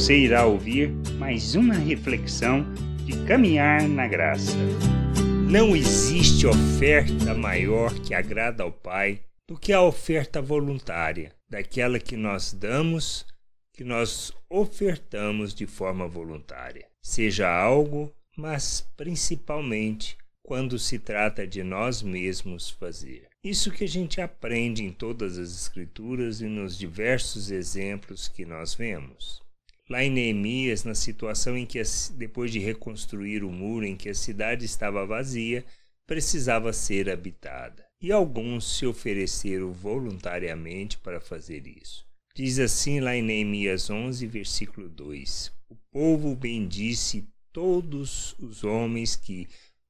você irá ouvir mais uma reflexão de caminhar na graça. Não existe oferta maior que agrada ao Pai do que a oferta voluntária, daquela que nós damos, que nós ofertamos de forma voluntária. Seja algo, mas principalmente quando se trata de nós mesmos fazer. Isso que a gente aprende em todas as Escrituras e nos diversos exemplos que nós vemos. Lá em Neemias, na situação em que, depois de reconstruir o muro em que a cidade estava vazia, precisava ser habitada. E alguns se ofereceram voluntariamente para fazer isso. Diz assim lá em Neemias 11, versículo 2: O povo bendisse todos os homens que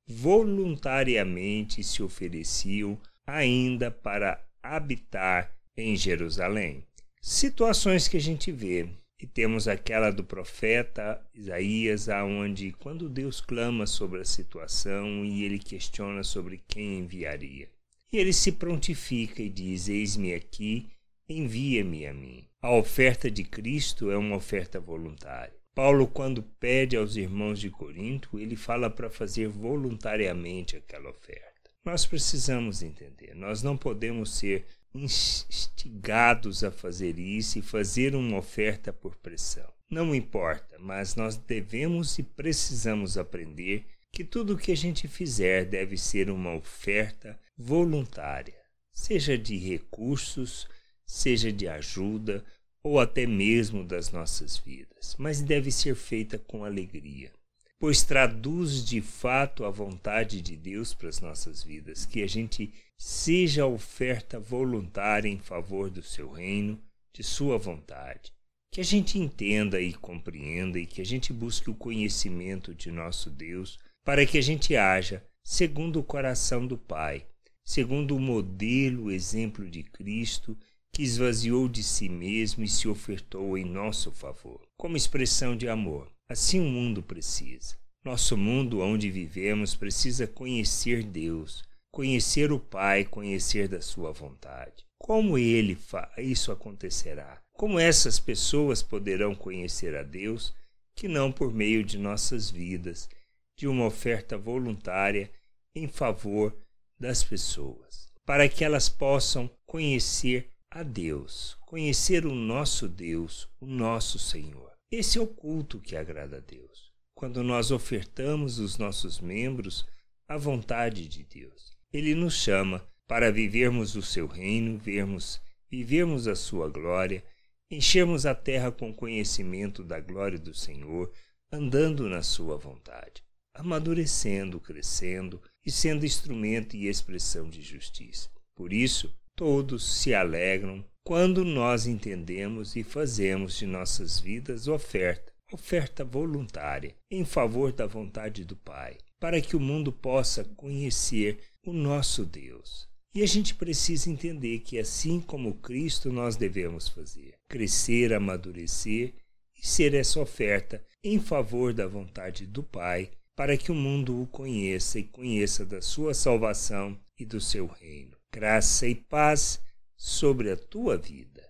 voluntariamente se ofereciam ainda para habitar em Jerusalém. Situações que a gente vê. E temos aquela do profeta Isaías, aonde quando Deus clama sobre a situação e ele questiona sobre quem enviaria. E ele se prontifica e diz: Eis-me aqui, envia-me a mim. A oferta de Cristo é uma oferta voluntária. Paulo, quando pede aos irmãos de Corinto, ele fala para fazer voluntariamente aquela oferta. Nós precisamos entender, nós não podemos ser instigados a fazer isso e fazer uma oferta por pressão. Não importa, mas nós devemos e precisamos aprender que tudo o que a gente fizer deve ser uma oferta voluntária, seja de recursos, seja de ajuda ou até mesmo das nossas vidas, mas deve ser feita com alegria, pois traduz de fato a vontade de Deus para as nossas vidas, que a gente seja oferta voluntária em favor do seu reino, de sua vontade. Que a gente entenda e compreenda e que a gente busque o conhecimento de nosso Deus para que a gente haja segundo o coração do Pai, segundo o modelo, o exemplo de Cristo que esvaziou de si mesmo e se ofertou em nosso favor, como expressão de amor. Assim o mundo precisa. Nosso mundo onde vivemos precisa conhecer Deus, conhecer o Pai, conhecer da sua vontade. Como ele isso acontecerá? Como essas pessoas poderão conhecer a Deus que não por meio de nossas vidas, de uma oferta voluntária em favor das pessoas, para que elas possam conhecer a Deus, conhecer o nosso Deus, o nosso Senhor. Esse é o culto que agrada a Deus. Quando nós ofertamos os nossos membros à vontade de Deus. Ele nos chama para vivermos o seu reino, vermos, vivermos a sua glória, enchermos a terra com conhecimento da glória do Senhor, andando na sua vontade, amadurecendo, crescendo e sendo instrumento e expressão de justiça. Por isso, todos se alegram quando nós entendemos e fazemos de nossas vidas oferta, oferta voluntária, em favor da vontade do Pai, para que o mundo possa conhecer o nosso Deus. E a gente precisa entender que assim como Cristo nós devemos fazer, crescer, amadurecer e ser essa oferta em favor da vontade do Pai, para que o mundo o conheça e conheça da sua salvação e do seu reino graça e paz sobre a tua vida.